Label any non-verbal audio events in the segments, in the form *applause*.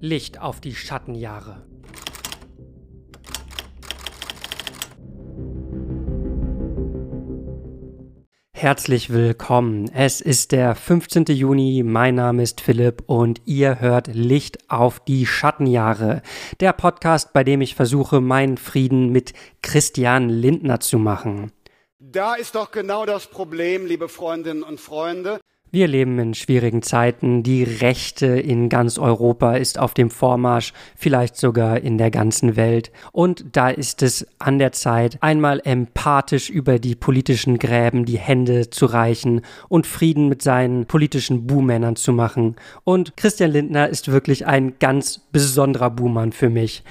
Licht auf die Schattenjahre. Herzlich willkommen. Es ist der 15. Juni. Mein Name ist Philipp und ihr hört Licht auf die Schattenjahre. Der Podcast, bei dem ich versuche, meinen Frieden mit Christian Lindner zu machen. Da ist doch genau das Problem, liebe Freundinnen und Freunde. Wir leben in schwierigen Zeiten. Die Rechte in ganz Europa ist auf dem Vormarsch, vielleicht sogar in der ganzen Welt. Und da ist es an der Zeit, einmal empathisch über die politischen Gräben die Hände zu reichen und Frieden mit seinen politischen Buhmännern zu machen. Und Christian Lindner ist wirklich ein ganz besonderer Buhmann für mich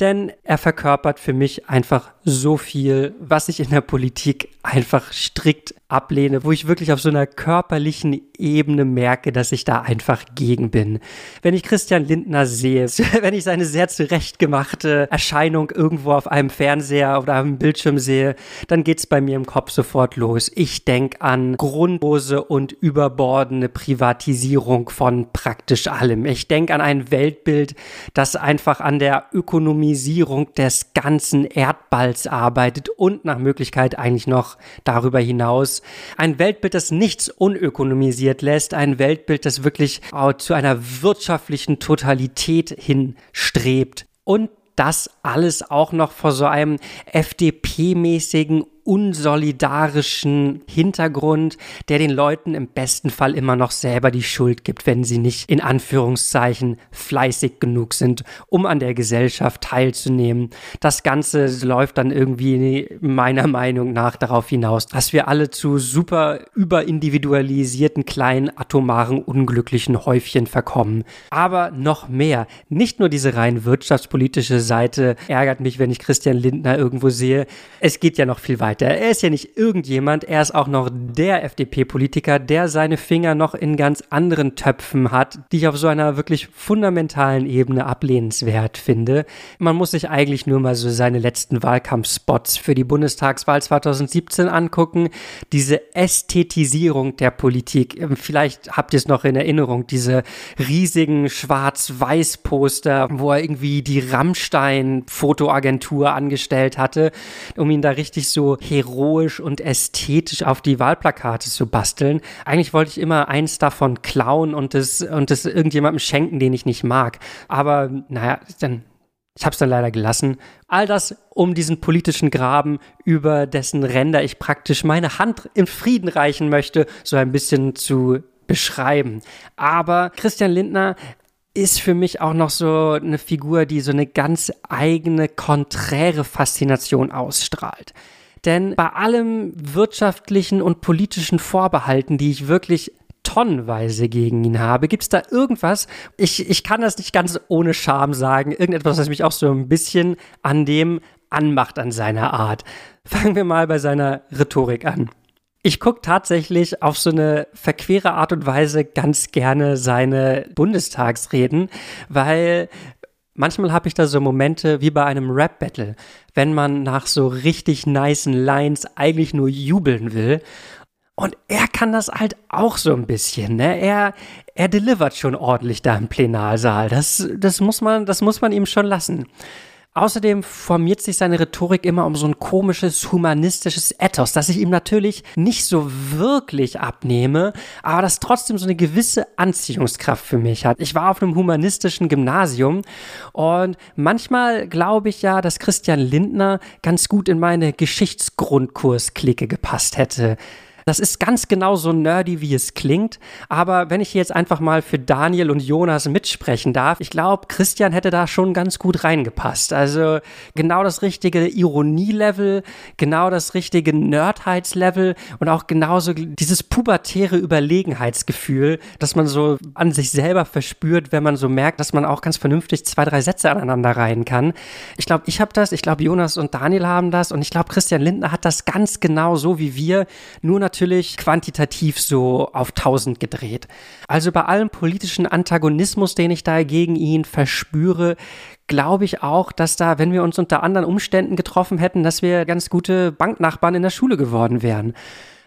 denn er verkörpert für mich einfach so viel, was ich in der Politik einfach strikt ablehne, wo ich wirklich auf so einer körperlichen Ebene merke, dass ich da einfach gegen bin. Wenn ich Christian Lindner sehe, *laughs* wenn ich seine sehr zurechtgemachte Erscheinung irgendwo auf einem Fernseher oder einem Bildschirm sehe, dann geht's bei mir im Kopf sofort los. Ich denke an grundlose und überbordene Privatisierung von praktisch allem. Ich denke an ein Weltbild, das einfach an der Ökonomisierung des ganzen Erdballs arbeitet und nach Möglichkeit eigentlich noch darüber hinaus ein Weltbild, das nichts unökonomisiert lässt, ein Weltbild, das wirklich zu einer wirtschaftlichen Totalität hinstrebt. Und das alles auch noch vor so einem FDP-mäßigen unsolidarischen Hintergrund, der den Leuten im besten Fall immer noch selber die Schuld gibt, wenn sie nicht in Anführungszeichen fleißig genug sind, um an der Gesellschaft teilzunehmen. Das Ganze läuft dann irgendwie meiner Meinung nach darauf hinaus, dass wir alle zu super überindividualisierten kleinen atomaren unglücklichen Häufchen verkommen. Aber noch mehr, nicht nur diese rein wirtschaftspolitische Seite ärgert mich, wenn ich Christian Lindner irgendwo sehe. Es geht ja noch viel weiter weiter. Er ist ja nicht irgendjemand, er ist auch noch der FDP-Politiker, der seine Finger noch in ganz anderen Töpfen hat, die ich auf so einer wirklich fundamentalen Ebene ablehnenswert finde. Man muss sich eigentlich nur mal so seine letzten Wahlkampfspots für die Bundestagswahl 2017 angucken. Diese Ästhetisierung der Politik. Vielleicht habt ihr es noch in Erinnerung, diese riesigen Schwarz-Weiß-Poster, wo er irgendwie die Rammstein-Fotoagentur angestellt hatte, um ihn da richtig so heroisch und ästhetisch auf die Wahlplakate zu basteln. Eigentlich wollte ich immer eins davon klauen und es und das irgendjemandem schenken, den ich nicht mag. Aber naja, dann ich habe es dann leider gelassen. All das um diesen politischen Graben, über dessen Ränder ich praktisch meine Hand in Frieden reichen möchte, so ein bisschen zu beschreiben. Aber Christian Lindner ist für mich auch noch so eine Figur, die so eine ganz eigene, konträre Faszination ausstrahlt. Denn bei allem wirtschaftlichen und politischen Vorbehalten, die ich wirklich tonnenweise gegen ihn habe. Gibt es da irgendwas? Ich, ich kann das nicht ganz ohne Scham sagen. Irgendetwas, was mich auch so ein bisschen an dem anmacht, an seiner Art. Fangen wir mal bei seiner Rhetorik an. Ich gucke tatsächlich auf so eine verquere Art und Weise ganz gerne seine Bundestagsreden, weil Manchmal habe ich da so Momente wie bei einem Rap-Battle, wenn man nach so richtig nicen Lines eigentlich nur jubeln will. Und er kann das halt auch so ein bisschen, ne? Er, er delivert schon ordentlich da im Plenarsaal. Das, das muss man, das muss man ihm schon lassen. Außerdem formiert sich seine Rhetorik immer um so ein komisches humanistisches Ethos, das ich ihm natürlich nicht so wirklich abnehme, aber das trotzdem so eine gewisse Anziehungskraft für mich hat. Ich war auf einem humanistischen Gymnasium und manchmal glaube ich ja, dass Christian Lindner ganz gut in meine Geschichtsgrundkursklicke gepasst hätte. Das ist ganz genau so nerdy, wie es klingt. Aber wenn ich jetzt einfach mal für Daniel und Jonas mitsprechen darf, ich glaube, Christian hätte da schon ganz gut reingepasst. Also genau das richtige Ironielevel, genau das richtige Nerdheitslevel und auch genauso dieses pubertäre Überlegenheitsgefühl, das man so an sich selber verspürt, wenn man so merkt, dass man auch ganz vernünftig zwei, drei Sätze aneinander reihen kann. Ich glaube, ich habe das, ich glaube, Jonas und Daniel haben das und ich glaube, Christian Lindner hat das ganz genau so wie wir, nur natürlich natürlich quantitativ so auf 1000 gedreht. Also bei allem politischen Antagonismus, den ich da gegen ihn verspüre, glaube ich auch, dass da, wenn wir uns unter anderen Umständen getroffen hätten, dass wir ganz gute Banknachbarn in der Schule geworden wären.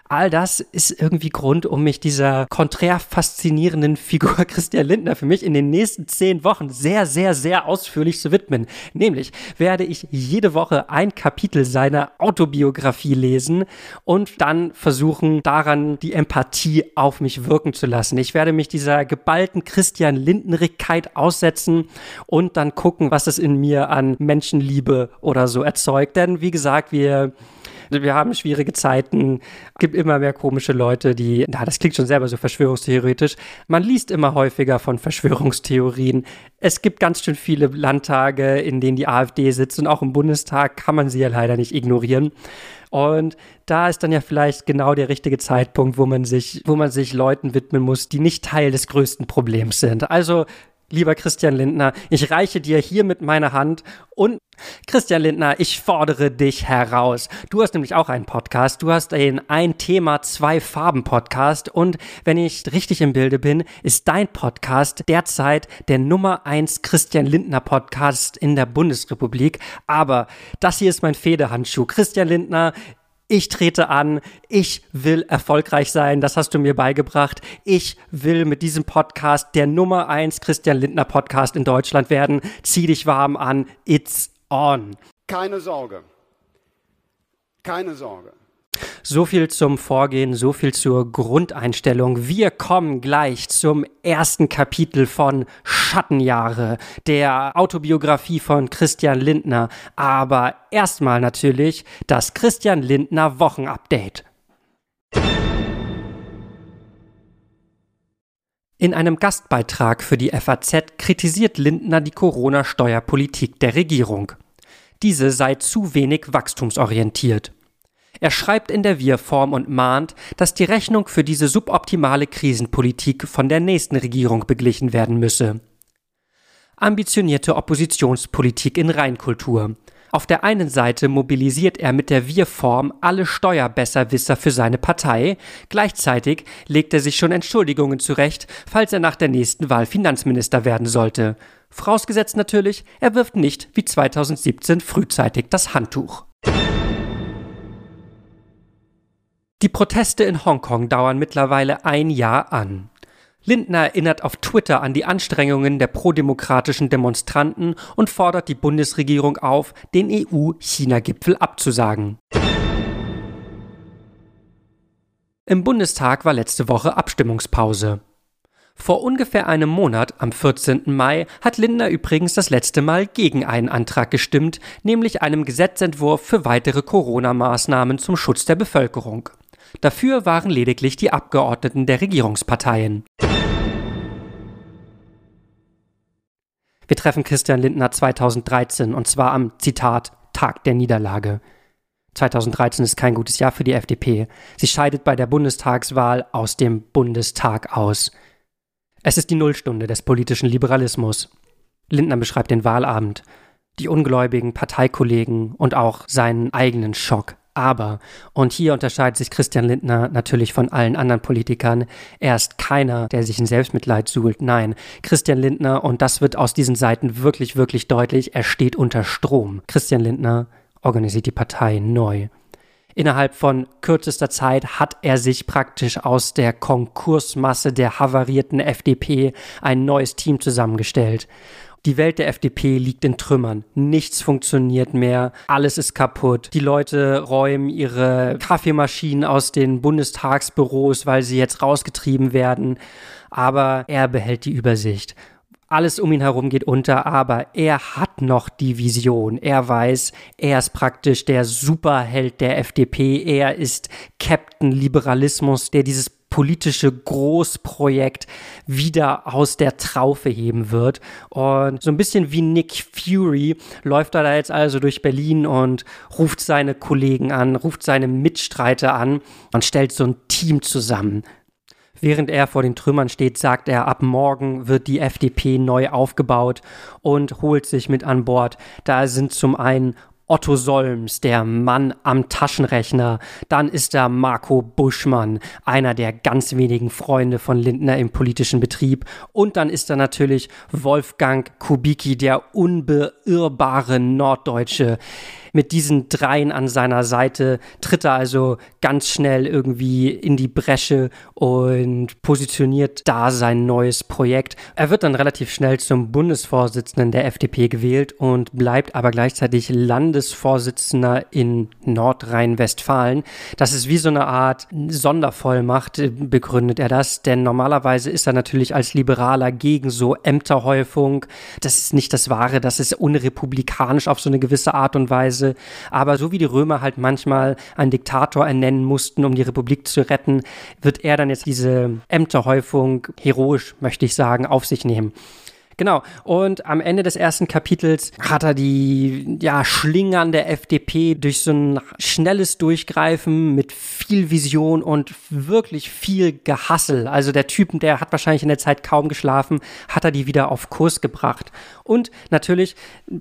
All das ist irgendwie Grund, um mich dieser konträr faszinierenden *laughs* Figur Christian Lindner für mich in den nächsten zehn Wochen sehr, sehr, sehr ausführlich zu widmen. Nämlich werde ich jede Woche ein Kapitel seiner Autobiografie lesen und dann versuchen, daran die Empathie auf mich wirken zu lassen. Ich werde mich dieser geballten Christian Lindnerigkeit aussetzen und dann gucken, was es in mir an Menschenliebe oder so erzeugt. Denn wie gesagt, wir wir haben schwierige Zeiten, gibt immer mehr komische Leute, die, na, das klingt schon selber so verschwörungstheoretisch. Man liest immer häufiger von Verschwörungstheorien. Es gibt ganz schön viele Landtage, in denen die AfD sitzt und auch im Bundestag kann man sie ja leider nicht ignorieren. Und da ist dann ja vielleicht genau der richtige Zeitpunkt, wo man sich, wo man sich Leuten widmen muss, die nicht Teil des größten Problems sind. Also Lieber Christian Lindner, ich reiche dir hiermit meine Hand und Christian Lindner, ich fordere dich heraus. Du hast nämlich auch einen Podcast. Du hast den Ein Thema, zwei Farben Podcast. Und wenn ich richtig im Bilde bin, ist dein Podcast derzeit der Nummer eins Christian Lindner Podcast in der Bundesrepublik. Aber das hier ist mein Federhandschuh. Christian Lindner, ich trete an, ich will erfolgreich sein, das hast du mir beigebracht. Ich will mit diesem Podcast der Nummer eins Christian Lindner Podcast in Deutschland werden. Zieh dich warm an, it's on. Keine Sorge. Keine Sorge. So viel zum Vorgehen, so viel zur Grundeinstellung. Wir kommen gleich zum ersten Kapitel von Schattenjahre, der Autobiografie von Christian Lindner. Aber erstmal natürlich das Christian Lindner Wochenupdate. In einem Gastbeitrag für die FAZ kritisiert Lindner die Corona-Steuerpolitik der Regierung. Diese sei zu wenig wachstumsorientiert. Er schreibt in der Wir-Form und mahnt, dass die Rechnung für diese suboptimale Krisenpolitik von der nächsten Regierung beglichen werden müsse. Ambitionierte Oppositionspolitik in Reinkultur. Auf der einen Seite mobilisiert er mit der Wir-Form alle Steuerbesserwisser für seine Partei, gleichzeitig legt er sich schon Entschuldigungen zurecht, falls er nach der nächsten Wahl Finanzminister werden sollte. Vorausgesetzt natürlich, er wirft nicht wie 2017 frühzeitig das Handtuch. Die Proteste in Hongkong dauern mittlerweile ein Jahr an. Lindner erinnert auf Twitter an die Anstrengungen der prodemokratischen Demonstranten und fordert die Bundesregierung auf, den EU-China-Gipfel abzusagen. Im Bundestag war letzte Woche Abstimmungspause. Vor ungefähr einem Monat, am 14. Mai, hat Lindner übrigens das letzte Mal gegen einen Antrag gestimmt, nämlich einem Gesetzentwurf für weitere Corona-Maßnahmen zum Schutz der Bevölkerung. Dafür waren lediglich die Abgeordneten der Regierungsparteien. Wir treffen Christian Lindner 2013 und zwar am Zitat Tag der Niederlage. 2013 ist kein gutes Jahr für die FDP. Sie scheidet bei der Bundestagswahl aus dem Bundestag aus. Es ist die Nullstunde des politischen Liberalismus. Lindner beschreibt den Wahlabend, die ungläubigen Parteikollegen und auch seinen eigenen Schock. Aber, und hier unterscheidet sich Christian Lindner natürlich von allen anderen Politikern, er ist keiner, der sich in Selbstmitleid suhlt. Nein, Christian Lindner, und das wird aus diesen Seiten wirklich, wirklich deutlich, er steht unter Strom. Christian Lindner organisiert die Partei neu. Innerhalb von kürzester Zeit hat er sich praktisch aus der Konkursmasse der havarierten FDP ein neues Team zusammengestellt. Die Welt der FDP liegt in Trümmern. Nichts funktioniert mehr. Alles ist kaputt. Die Leute räumen ihre Kaffeemaschinen aus den Bundestagsbüros, weil sie jetzt rausgetrieben werden. Aber er behält die Übersicht. Alles um ihn herum geht unter, aber er hat noch die Vision. Er weiß, er ist praktisch der Superheld der FDP. Er ist Captain Liberalismus, der dieses politische Großprojekt wieder aus der Traufe heben wird. Und so ein bisschen wie Nick Fury läuft er da jetzt also durch Berlin und ruft seine Kollegen an, ruft seine Mitstreiter an und stellt so ein Team zusammen. Während er vor den Trümmern steht, sagt er, ab morgen wird die FDP neu aufgebaut und holt sich mit an Bord. Da sind zum einen Otto Solms, der Mann am Taschenrechner. Dann ist da Marco Buschmann, einer der ganz wenigen Freunde von Lindner im politischen Betrieb. Und dann ist da natürlich Wolfgang Kubicki, der unbeirrbare Norddeutsche mit diesen dreien an seiner Seite tritt er also ganz schnell irgendwie in die Bresche und positioniert da sein neues Projekt. Er wird dann relativ schnell zum Bundesvorsitzenden der FDP gewählt und bleibt aber gleichzeitig Landesvorsitzender in Nordrhein-Westfalen. Das ist wie so eine Art Sondervollmacht, begründet er das, denn normalerweise ist er natürlich als Liberaler gegen so Ämterhäufung. Das ist nicht das Wahre, das ist unrepublikanisch auf so eine gewisse Art und Weise. Aber so wie die Römer halt manchmal einen Diktator ernennen mussten, um die Republik zu retten, wird er dann jetzt diese Ämterhäufung heroisch, möchte ich sagen, auf sich nehmen. Genau. Und am Ende des ersten Kapitels hat er die ja, Schlingern der FDP durch so ein schnelles Durchgreifen mit viel Vision und wirklich viel Gehassel. Also der Typen, der hat wahrscheinlich in der Zeit kaum geschlafen, hat er die wieder auf Kurs gebracht. Und natürlich,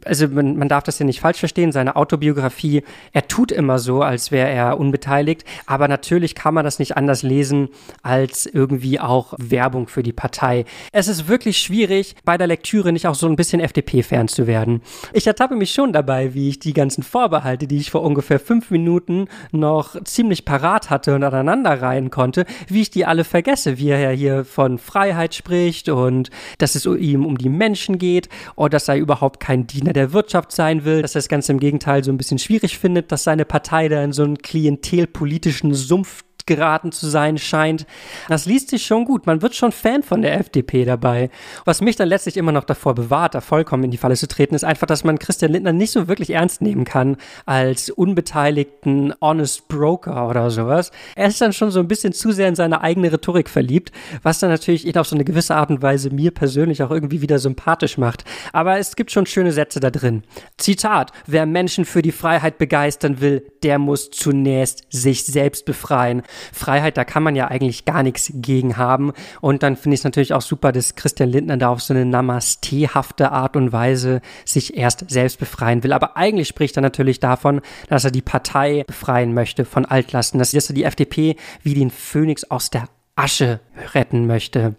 also man, man darf das ja nicht falsch verstehen, seine Autobiografie, er tut immer so, als wäre er unbeteiligt, aber natürlich kann man das nicht anders lesen als irgendwie auch Werbung für die Partei. Es ist wirklich schwierig, bei der der Lektüre nicht auch so ein bisschen FDP-Fan zu werden. Ich ertappe mich schon dabei, wie ich die ganzen Vorbehalte, die ich vor ungefähr fünf Minuten noch ziemlich parat hatte und aneinander reihen konnte, wie ich die alle vergesse, wie er hier von Freiheit spricht und dass es ihm um die Menschen geht und dass er überhaupt kein Diener der Wirtschaft sein will, dass er das Ganze im Gegenteil so ein bisschen schwierig findet, dass seine Partei da in so einen klientelpolitischen Sumpf geraten zu sein scheint. Das liest sich schon gut. Man wird schon Fan von der FDP dabei. Was mich dann letztlich immer noch davor bewahrt, da vollkommen in die Falle zu treten, ist einfach, dass man Christian Lindner nicht so wirklich ernst nehmen kann als unbeteiligten Honest Broker oder sowas. Er ist dann schon so ein bisschen zu sehr in seine eigene Rhetorik verliebt, was dann natürlich ihn auf so eine gewisse Art und Weise mir persönlich auch irgendwie wieder sympathisch macht. Aber es gibt schon schöne Sätze da drin. Zitat, wer Menschen für die Freiheit begeistern will, der muss zunächst sich selbst befreien. Freiheit, da kann man ja eigentlich gar nichts gegen haben. Und dann finde ich es natürlich auch super, dass Christian Lindner da auf so eine Namaste-hafte Art und Weise sich erst selbst befreien will. Aber eigentlich spricht er natürlich davon, dass er die Partei befreien möchte von Altlasten, dass er die FDP wie den Phönix aus der Asche retten möchte.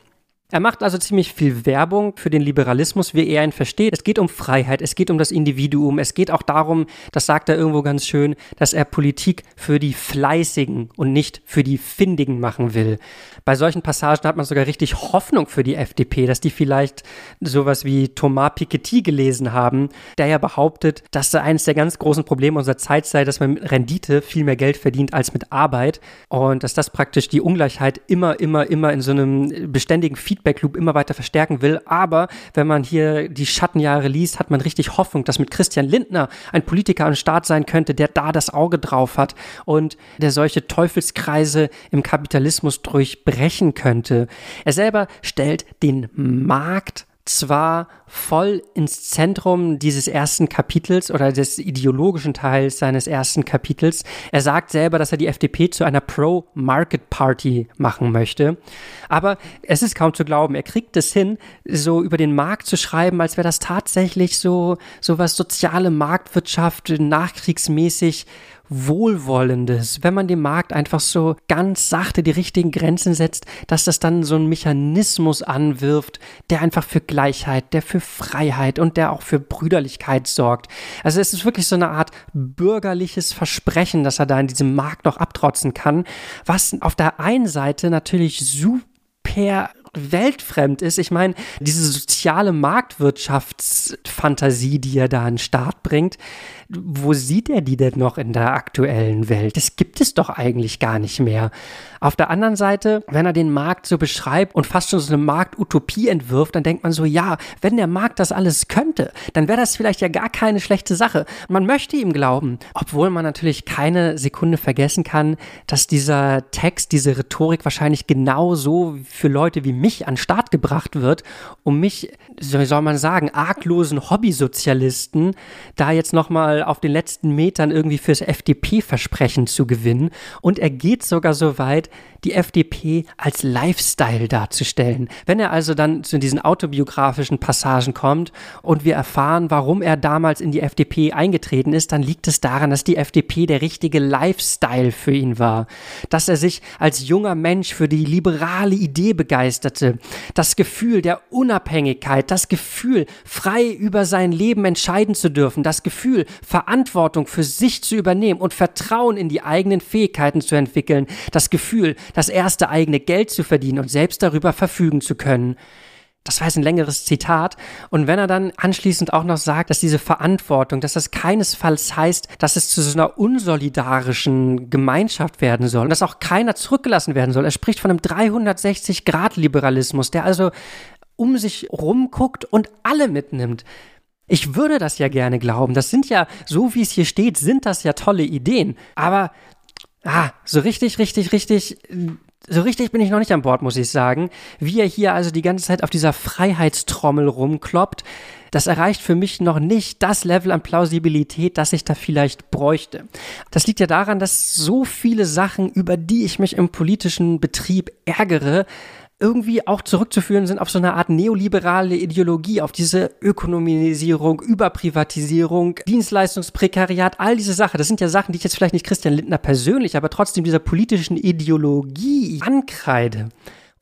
Er macht also ziemlich viel Werbung für den Liberalismus, wie er ihn versteht. Es geht um Freiheit, es geht um das Individuum, es geht auch darum, das sagt er irgendwo ganz schön, dass er Politik für die Fleißigen und nicht für die Findigen machen will. Bei solchen Passagen hat man sogar richtig Hoffnung für die FDP, dass die vielleicht sowas wie Thomas Piketty gelesen haben, der ja behauptet, dass da eines der ganz großen Probleme unserer Zeit sei, dass man mit Rendite viel mehr Geld verdient als mit Arbeit und dass das praktisch die Ungleichheit immer, immer, immer in so einem beständigen Feedback Feedback Loop immer weiter verstärken will. Aber wenn man hier die Schattenjahre liest, hat man richtig Hoffnung, dass mit Christian Lindner ein Politiker am Start sein könnte, der da das Auge drauf hat und der solche Teufelskreise im Kapitalismus durchbrechen könnte. Er selber stellt den Markt zwar voll ins Zentrum dieses ersten Kapitels oder des ideologischen Teils seines ersten Kapitels. Er sagt selber, dass er die FDP zu einer Pro-Market Party machen möchte. Aber es ist kaum zu glauben, er kriegt es hin, so über den Markt zu schreiben, als wäre das tatsächlich so, so was soziale Marktwirtschaft nachkriegsmäßig Wohlwollendes, wenn man dem Markt einfach so ganz sachte die richtigen Grenzen setzt, dass das dann so einen Mechanismus anwirft, der einfach für Gleichheit, der für Freiheit und der auch für Brüderlichkeit sorgt. Also es ist wirklich so eine Art bürgerliches Versprechen, dass er da in diesem Markt noch abtrotzen kann, was auf der einen Seite natürlich super weltfremd ist. Ich meine, diese soziale Marktwirtschaftsfantasie, die er da an den Start bringt, wo sieht er die denn noch in der aktuellen Welt? Das gibt es doch eigentlich gar nicht mehr. Auf der anderen Seite, wenn er den Markt so beschreibt und fast schon so eine Marktutopie entwirft, dann denkt man so, ja, wenn der Markt das alles könnte, dann wäre das vielleicht ja gar keine schlechte Sache. Man möchte ihm glauben, obwohl man natürlich keine Sekunde vergessen kann, dass dieser Text, diese Rhetorik wahrscheinlich genauso für Leute wie mich an Start gebracht wird, um mich, soll man sagen, arglosen Hobbysozialisten da jetzt nochmal mal auf den letzten Metern irgendwie fürs FDP-Versprechen zu gewinnen. Und er geht sogar so weit, die FDP als Lifestyle darzustellen. Wenn er also dann zu diesen autobiografischen Passagen kommt und wir erfahren, warum er damals in die FDP eingetreten ist, dann liegt es daran, dass die FDP der richtige Lifestyle für ihn war. Dass er sich als junger Mensch für die liberale Idee begeisterte. Das Gefühl der Unabhängigkeit, das Gefühl, frei über sein Leben entscheiden zu dürfen, das Gefühl, Verantwortung für sich zu übernehmen und Vertrauen in die eigenen Fähigkeiten zu entwickeln, das Gefühl, das erste eigene Geld zu verdienen und selbst darüber verfügen zu können. Das war jetzt ein längeres Zitat. Und wenn er dann anschließend auch noch sagt, dass diese Verantwortung, dass das keinesfalls heißt, dass es zu so einer unsolidarischen Gemeinschaft werden soll und dass auch keiner zurückgelassen werden soll. Er spricht von einem 360-Grad-Liberalismus, der also um sich rumguckt und alle mitnimmt. Ich würde das ja gerne glauben. Das sind ja, so wie es hier steht, sind das ja tolle Ideen. Aber, ah, so richtig, richtig, richtig so richtig bin ich noch nicht an Bord, muss ich sagen. Wie er hier also die ganze Zeit auf dieser Freiheitstrommel rumkloppt, das erreicht für mich noch nicht das Level an Plausibilität, das ich da vielleicht bräuchte. Das liegt ja daran, dass so viele Sachen, über die ich mich im politischen Betrieb ärgere, irgendwie auch zurückzuführen sind auf so eine Art neoliberale Ideologie, auf diese Ökonomisierung, Überprivatisierung, Dienstleistungsprekariat, all diese Sachen. Das sind ja Sachen, die ich jetzt vielleicht nicht Christian Lindner persönlich, aber trotzdem dieser politischen Ideologie ankreide.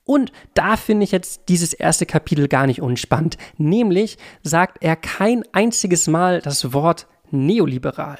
Und da finde ich jetzt dieses erste Kapitel gar nicht unspannend. Nämlich sagt er kein einziges Mal das Wort neoliberal.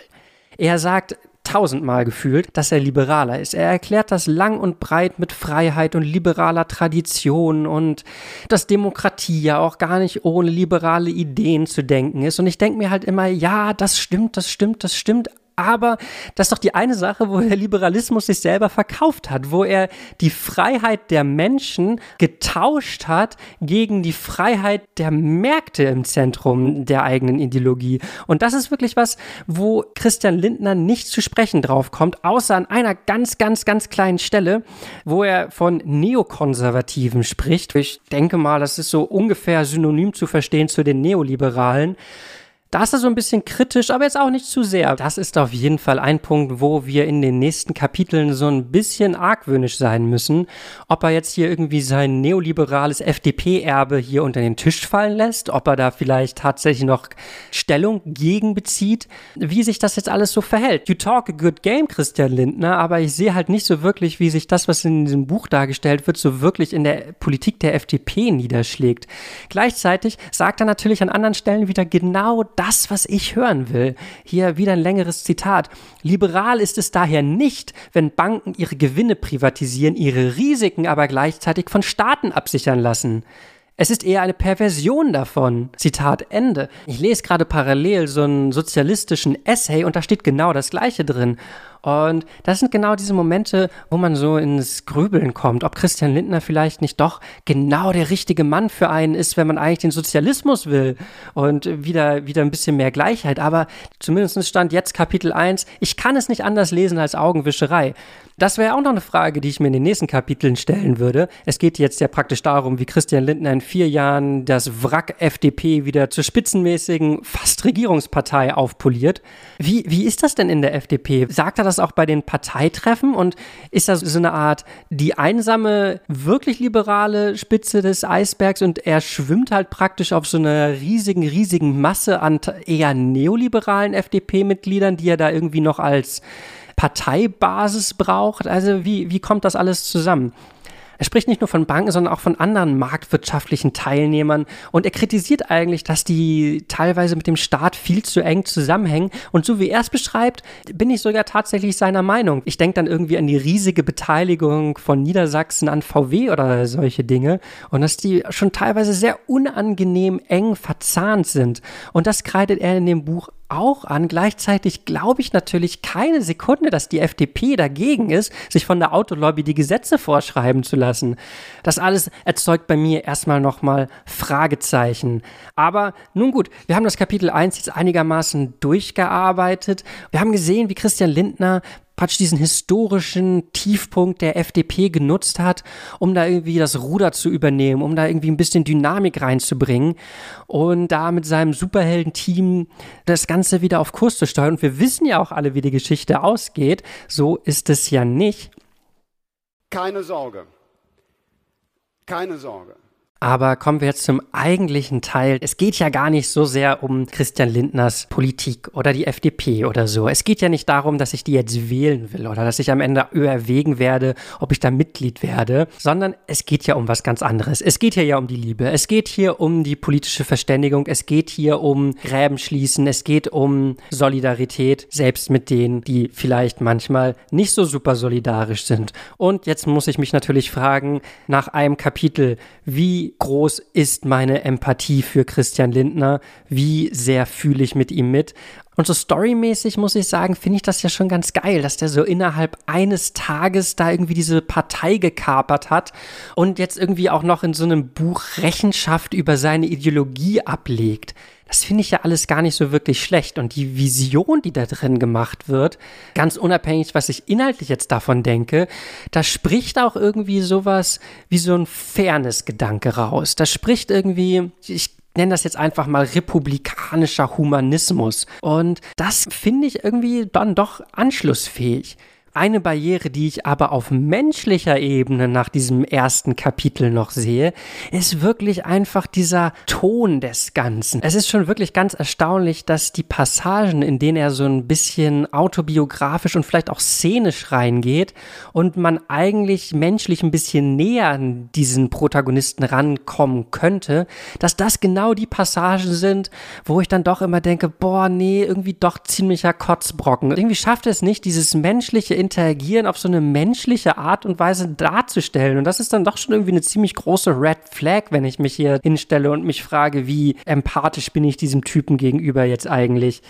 Er sagt tausendmal gefühlt, dass er liberaler ist. Er erklärt das lang und breit mit Freiheit und liberaler Tradition und dass Demokratie ja auch gar nicht ohne liberale Ideen zu denken ist. Und ich denke mir halt immer, ja, das stimmt, das stimmt, das stimmt, aber das ist doch die eine Sache, wo der Liberalismus sich selber verkauft hat, wo er die Freiheit der Menschen getauscht hat gegen die Freiheit der Märkte im Zentrum der eigenen Ideologie. Und das ist wirklich was, wo Christian Lindner nicht zu sprechen drauf kommt, außer an einer ganz, ganz, ganz kleinen Stelle, wo er von Neokonservativen spricht. Ich denke mal, das ist so ungefähr synonym zu verstehen zu den Neoliberalen. Da ist so ein bisschen kritisch, aber jetzt auch nicht zu sehr. Das ist auf jeden Fall ein Punkt, wo wir in den nächsten Kapiteln so ein bisschen argwöhnisch sein müssen. Ob er jetzt hier irgendwie sein neoliberales FDP-Erbe hier unter den Tisch fallen lässt, ob er da vielleicht tatsächlich noch Stellung gegen bezieht, wie sich das jetzt alles so verhält. You talk a good game, Christian Lindner, aber ich sehe halt nicht so wirklich, wie sich das, was in diesem Buch dargestellt wird, so wirklich in der Politik der FDP niederschlägt. Gleichzeitig sagt er natürlich an anderen Stellen wieder genau das, das, was ich hören will. Hier wieder ein längeres Zitat. Liberal ist es daher nicht, wenn Banken ihre Gewinne privatisieren, ihre Risiken aber gleichzeitig von Staaten absichern lassen. Es ist eher eine Perversion davon. Zitat Ende. Ich lese gerade parallel so einen sozialistischen Essay und da steht genau das Gleiche drin. Und das sind genau diese Momente, wo man so ins Grübeln kommt, ob Christian Lindner vielleicht nicht doch genau der richtige Mann für einen ist, wenn man eigentlich den Sozialismus will und wieder, wieder ein bisschen mehr Gleichheit. Aber zumindest stand jetzt Kapitel 1, ich kann es nicht anders lesen als Augenwischerei. Das wäre auch noch eine Frage, die ich mir in den nächsten Kapiteln stellen würde. Es geht jetzt ja praktisch darum, wie Christian Lindner in vier Jahren das Wrack FDP wieder zur spitzenmäßigen, fast Regierungspartei aufpoliert. Wie, wie ist das denn in der FDP? Sagt er das auch bei den Parteitreffen und ist das so eine Art die einsame, wirklich liberale Spitze des Eisbergs und er schwimmt halt praktisch auf so einer riesigen, riesigen Masse an eher neoliberalen FDP-Mitgliedern, die er da irgendwie noch als Parteibasis braucht. Also wie, wie kommt das alles zusammen? Er spricht nicht nur von Banken, sondern auch von anderen marktwirtschaftlichen Teilnehmern. Und er kritisiert eigentlich, dass die teilweise mit dem Staat viel zu eng zusammenhängen. Und so wie er es beschreibt, bin ich sogar tatsächlich seiner Meinung. Ich denke dann irgendwie an die riesige Beteiligung von Niedersachsen an VW oder solche Dinge. Und dass die schon teilweise sehr unangenehm eng verzahnt sind. Und das kreidet er in dem Buch auch an. Gleichzeitig glaube ich natürlich keine Sekunde, dass die FDP dagegen ist, sich von der Autolobby die Gesetze vorschreiben zu lassen. Das alles erzeugt bei mir erstmal nochmal Fragezeichen. Aber nun gut, wir haben das Kapitel 1 jetzt einigermaßen durchgearbeitet. Wir haben gesehen, wie Christian Lindner praktisch diesen historischen Tiefpunkt der FDP genutzt hat, um da irgendwie das Ruder zu übernehmen, um da irgendwie ein bisschen Dynamik reinzubringen und da mit seinem Superhelden-Team das Ganze wieder auf Kurs zu steuern. Und wir wissen ja auch alle, wie die Geschichte ausgeht. So ist es ja nicht. Keine Sorge. Keine Sorge. Aber kommen wir jetzt zum eigentlichen Teil. Es geht ja gar nicht so sehr um Christian Lindners Politik oder die FDP oder so. Es geht ja nicht darum, dass ich die jetzt wählen will oder dass ich am Ende überwegen werde, ob ich da Mitglied werde, sondern es geht ja um was ganz anderes. Es geht hier ja um die Liebe. Es geht hier um die politische Verständigung. Es geht hier um Gräben schließen. Es geht um Solidarität, selbst mit denen, die vielleicht manchmal nicht so super solidarisch sind. Und jetzt muss ich mich natürlich fragen, nach einem Kapitel, wie groß ist meine Empathie für Christian Lindner? Wie sehr fühle ich mit ihm mit? Und so storymäßig muss ich sagen, finde ich das ja schon ganz geil, dass der so innerhalb eines Tages da irgendwie diese Partei gekapert hat und jetzt irgendwie auch noch in so einem Buch Rechenschaft über seine Ideologie ablegt. Das finde ich ja alles gar nicht so wirklich schlecht. Und die Vision, die da drin gemacht wird, ganz unabhängig, was ich inhaltlich jetzt davon denke, da spricht auch irgendwie sowas wie so ein Fairness-Gedanke raus. Da spricht irgendwie, ich nenne das jetzt einfach mal republikanischer Humanismus. Und das finde ich irgendwie dann doch anschlussfähig. Eine Barriere, die ich aber auf menschlicher Ebene nach diesem ersten Kapitel noch sehe, ist wirklich einfach dieser Ton des Ganzen. Es ist schon wirklich ganz erstaunlich, dass die Passagen, in denen er so ein bisschen autobiografisch und vielleicht auch szenisch reingeht und man eigentlich menschlich ein bisschen näher an diesen Protagonisten rankommen könnte, dass das genau die Passagen sind, wo ich dann doch immer denke, boah, nee, irgendwie doch ziemlicher Kotzbrocken. Irgendwie schafft es nicht, dieses menschliche Interagieren auf so eine menschliche Art und Weise darzustellen. Und das ist dann doch schon irgendwie eine ziemlich große Red Flag, wenn ich mich hier hinstelle und mich frage, wie empathisch bin ich diesem Typen gegenüber jetzt eigentlich.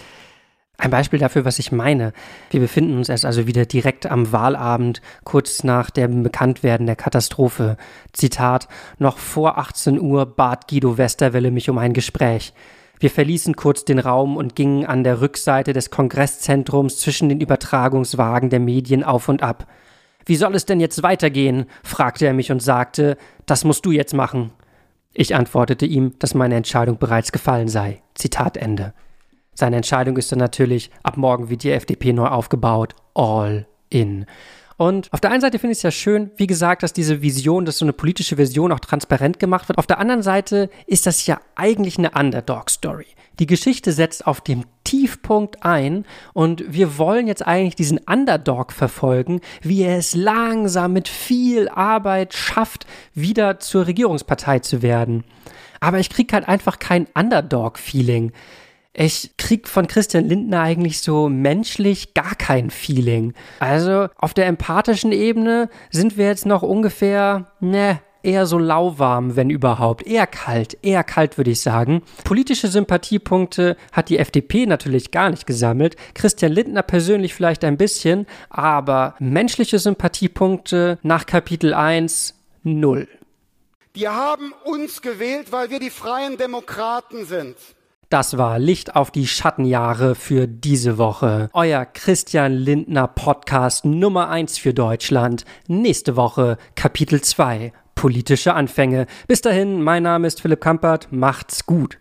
Ein Beispiel dafür, was ich meine. Wir befinden uns erst also wieder direkt am Wahlabend, kurz nach dem Bekanntwerden der Katastrophe. Zitat, noch vor 18 Uhr bat Guido Westerwelle mich um ein Gespräch. Wir verließen kurz den Raum und gingen an der Rückseite des Kongresszentrums zwischen den Übertragungswagen der Medien auf und ab. Wie soll es denn jetzt weitergehen? fragte er mich und sagte, das musst du jetzt machen. Ich antwortete ihm, dass meine Entscheidung bereits gefallen sei. Zitat Ende. Seine Entscheidung ist dann natürlich, ab morgen wird die FDP neu aufgebaut. All in. Und auf der einen Seite finde ich es ja schön, wie gesagt, dass diese Vision, dass so eine politische Vision auch transparent gemacht wird. Auf der anderen Seite ist das ja eigentlich eine Underdog-Story. Die Geschichte setzt auf dem Tiefpunkt ein und wir wollen jetzt eigentlich diesen Underdog verfolgen, wie er es langsam mit viel Arbeit schafft, wieder zur Regierungspartei zu werden. Aber ich kriege halt einfach kein Underdog-Feeling. Ich krieg von Christian Lindner eigentlich so menschlich gar kein Feeling. Also auf der empathischen Ebene sind wir jetzt noch ungefähr, ne, eher so lauwarm, wenn überhaupt. Eher kalt, eher kalt würde ich sagen. Politische Sympathiepunkte hat die FDP natürlich gar nicht gesammelt. Christian Lindner persönlich vielleicht ein bisschen, aber menschliche Sympathiepunkte nach Kapitel 1 null. Die haben uns gewählt, weil wir die freien Demokraten sind. Das war Licht auf die Schattenjahre für diese Woche. Euer Christian Lindner Podcast Nummer 1 für Deutschland. Nächste Woche Kapitel 2 Politische Anfänge. Bis dahin, mein Name ist Philipp Kampert. Macht's gut.